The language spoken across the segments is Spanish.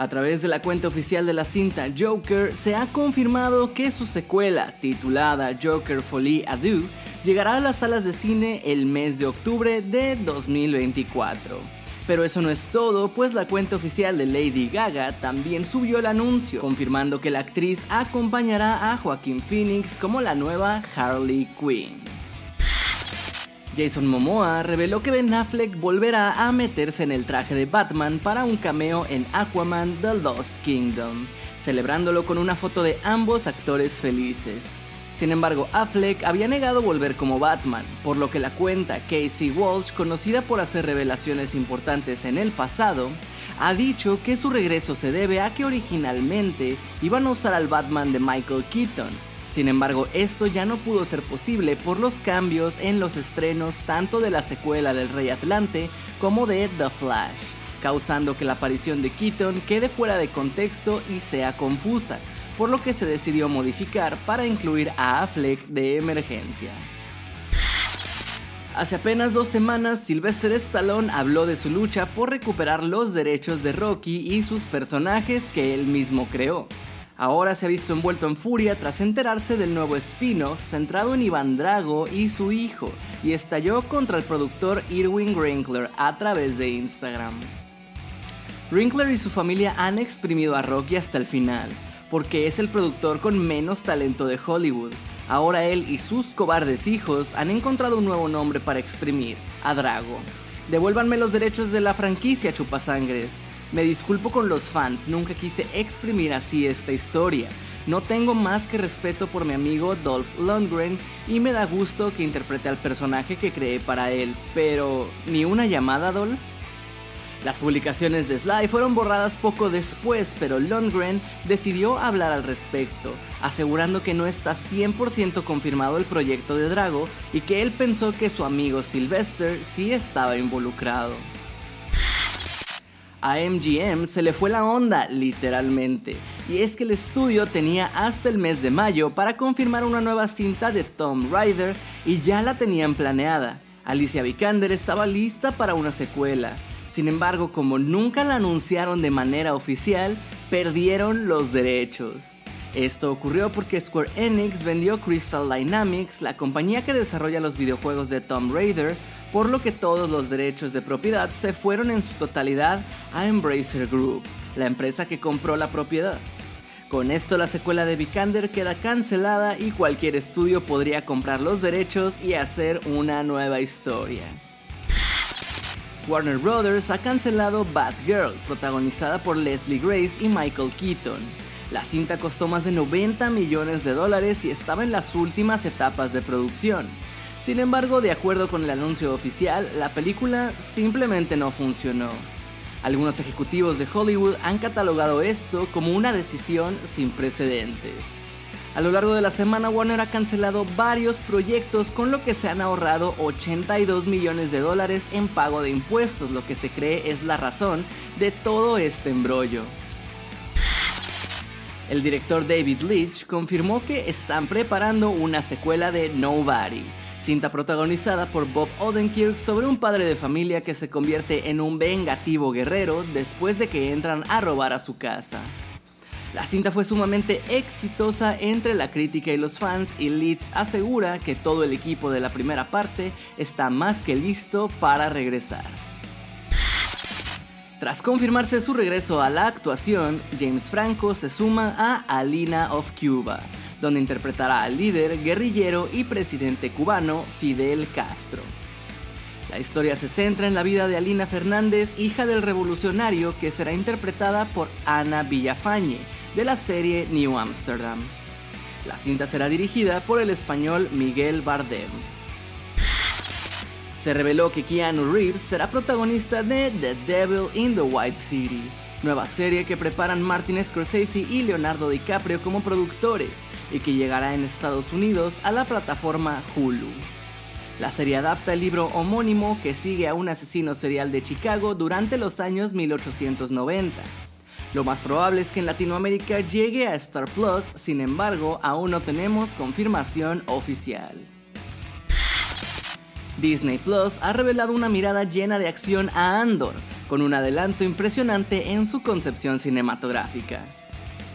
A través de la cuenta oficial de la cinta Joker, se ha confirmado que su secuela, titulada Joker Folie Adieu, llegará a las salas de cine el mes de octubre de 2024. Pero eso no es todo, pues la cuenta oficial de Lady Gaga también subió el anuncio, confirmando que la actriz acompañará a Joaquín Phoenix como la nueva Harley Quinn. Jason Momoa reveló que Ben Affleck volverá a meterse en el traje de Batman para un cameo en Aquaman The Lost Kingdom, celebrándolo con una foto de ambos actores felices. Sin embargo, Affleck había negado volver como Batman, por lo que la cuenta Casey Walsh, conocida por hacer revelaciones importantes en el pasado, ha dicho que su regreso se debe a que originalmente iban a usar al Batman de Michael Keaton, sin embargo, esto ya no pudo ser posible por los cambios en los estrenos tanto de la secuela del Rey Atlante como de The Flash, causando que la aparición de Keaton quede fuera de contexto y sea confusa, por lo que se decidió modificar para incluir a Affleck de emergencia. Hace apenas dos semanas, Sylvester Stallone habló de su lucha por recuperar los derechos de Rocky y sus personajes que él mismo creó. Ahora se ha visto envuelto en furia tras enterarse del nuevo spin-off centrado en Iván Drago y su hijo, y estalló contra el productor Irwin Wrinkler a través de Instagram. Wrinkler y su familia han exprimido a Rocky hasta el final, porque es el productor con menos talento de Hollywood. Ahora él y sus cobardes hijos han encontrado un nuevo nombre para exprimir, a Drago. Devuélvanme los derechos de la franquicia, chupasangres. Me disculpo con los fans, nunca quise exprimir así esta historia. No tengo más que respeto por mi amigo Dolph Lundgren y me da gusto que interprete al personaje que creé para él, pero ¿ni una llamada Dolph? Las publicaciones de Sly fueron borradas poco después, pero Lundgren decidió hablar al respecto, asegurando que no está 100% confirmado el proyecto de Drago y que él pensó que su amigo Sylvester sí estaba involucrado. A MGM se le fue la onda, literalmente, y es que el estudio tenía hasta el mes de mayo para confirmar una nueva cinta de Tom Rider y ya la tenían planeada. Alicia Vikander estaba lista para una secuela. Sin embargo, como nunca la anunciaron de manera oficial, perdieron los derechos. Esto ocurrió porque Square Enix vendió Crystal Dynamics, la compañía que desarrolla los videojuegos de Tomb Raider, por lo que todos los derechos de propiedad se fueron en su totalidad a Embracer Group, la empresa que compró la propiedad. Con esto la secuela de Vikander queda cancelada y cualquier estudio podría comprar los derechos y hacer una nueva historia. Warner Brothers ha cancelado Batgirl, protagonizada por Leslie Grace y Michael Keaton. La cinta costó más de 90 millones de dólares y estaba en las últimas etapas de producción. Sin embargo, de acuerdo con el anuncio oficial, la película simplemente no funcionó. Algunos ejecutivos de Hollywood han catalogado esto como una decisión sin precedentes. A lo largo de la semana Warner ha cancelado varios proyectos con lo que se han ahorrado 82 millones de dólares en pago de impuestos, lo que se cree es la razón de todo este embrollo. El director David Leitch confirmó que están preparando una secuela de Nobody, cinta protagonizada por Bob Odenkirk sobre un padre de familia que se convierte en un vengativo guerrero después de que entran a robar a su casa. La cinta fue sumamente exitosa entre la crítica y los fans y Leeds asegura que todo el equipo de la primera parte está más que listo para regresar. Tras confirmarse su regreso a la actuación, James Franco se suma a Alina of Cuba, donde interpretará al líder, guerrillero y presidente cubano Fidel Castro. La historia se centra en la vida de Alina Fernández, hija del revolucionario, que será interpretada por Ana Villafañe, de la serie New Amsterdam. La cinta será dirigida por el español Miguel Bardem. Se reveló que Keanu Reeves será protagonista de The Devil in the White City, nueva serie que preparan Martin Scorsese y Leonardo DiCaprio como productores y que llegará en Estados Unidos a la plataforma Hulu. La serie adapta el libro homónimo que sigue a un asesino serial de Chicago durante los años 1890. Lo más probable es que en Latinoamérica llegue a Star Plus, sin embargo, aún no tenemos confirmación oficial. Disney Plus ha revelado una mirada llena de acción a Andor, con un adelanto impresionante en su concepción cinematográfica.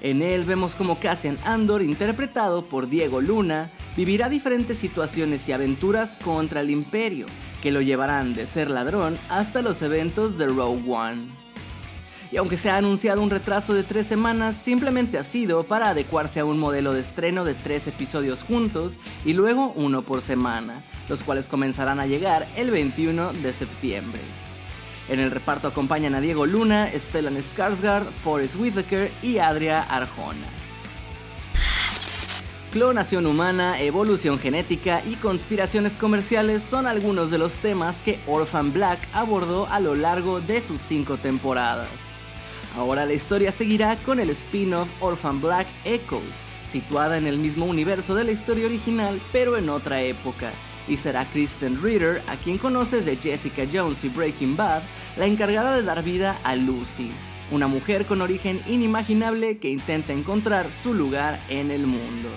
En él vemos como Cassian Andor, interpretado por Diego Luna, vivirá diferentes situaciones y aventuras contra el Imperio, que lo llevarán de ser ladrón hasta los eventos de Rogue One. Y aunque se ha anunciado un retraso de tres semanas, simplemente ha sido para adecuarse a un modelo de estreno de tres episodios juntos y luego uno por semana, los cuales comenzarán a llegar el 21 de septiembre. En el reparto acompañan a Diego Luna, Stellan Skarsgård, Forrest Whitaker y Adria Arjona. Clonación humana, evolución genética y conspiraciones comerciales son algunos de los temas que Orphan Black abordó a lo largo de sus cinco temporadas. Ahora la historia seguirá con el spin-off Orphan Black Echoes, situada en el mismo universo de la historia original pero en otra época, y será Kristen Ritter, a quien conoces de Jessica Jones y Breaking Bad, la encargada de dar vida a Lucy, una mujer con origen inimaginable que intenta encontrar su lugar en el mundo.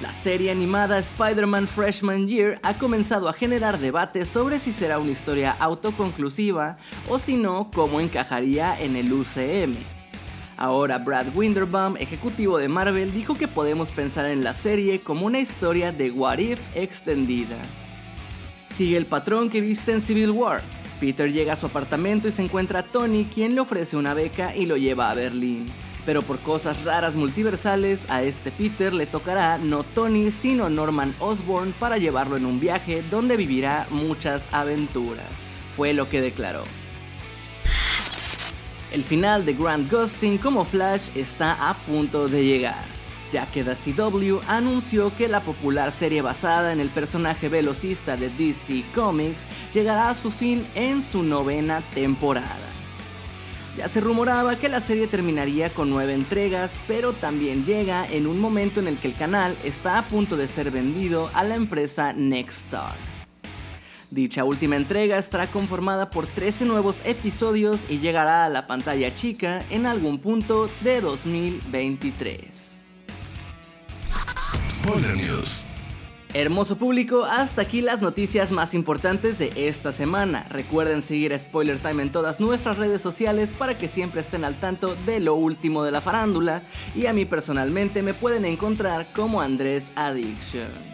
La serie animada Spider-Man Freshman Year ha comenzado a generar debates sobre si será una historia autoconclusiva o si no, cómo encajaría en el UCM. Ahora Brad Winderbaum, ejecutivo de Marvel, dijo que podemos pensar en la serie como una historia de What If extendida. Sigue el patrón que viste en Civil War. Peter llega a su apartamento y se encuentra a Tony, quien le ofrece una beca y lo lleva a Berlín. Pero por cosas raras multiversales, a este Peter le tocará no Tony, sino Norman Osborn para llevarlo en un viaje donde vivirá muchas aventuras. Fue lo que declaró. El final de Grant Gustin como Flash está a punto de llegar, ya que The CW anunció que la popular serie basada en el personaje velocista de DC Comics llegará a su fin en su novena temporada. Ya se rumoraba que la serie terminaría con nueve entregas, pero también llega en un momento en el que el canal está a punto de ser vendido a la empresa Nexstar. Dicha última entrega estará conformada por 13 nuevos episodios y llegará a la pantalla chica en algún punto de 2023. Spoiler News. Hermoso público, hasta aquí las noticias más importantes de esta semana. Recuerden seguir a Spoiler Time en todas nuestras redes sociales para que siempre estén al tanto de lo último de la farándula y a mí personalmente me pueden encontrar como Andrés Addiction.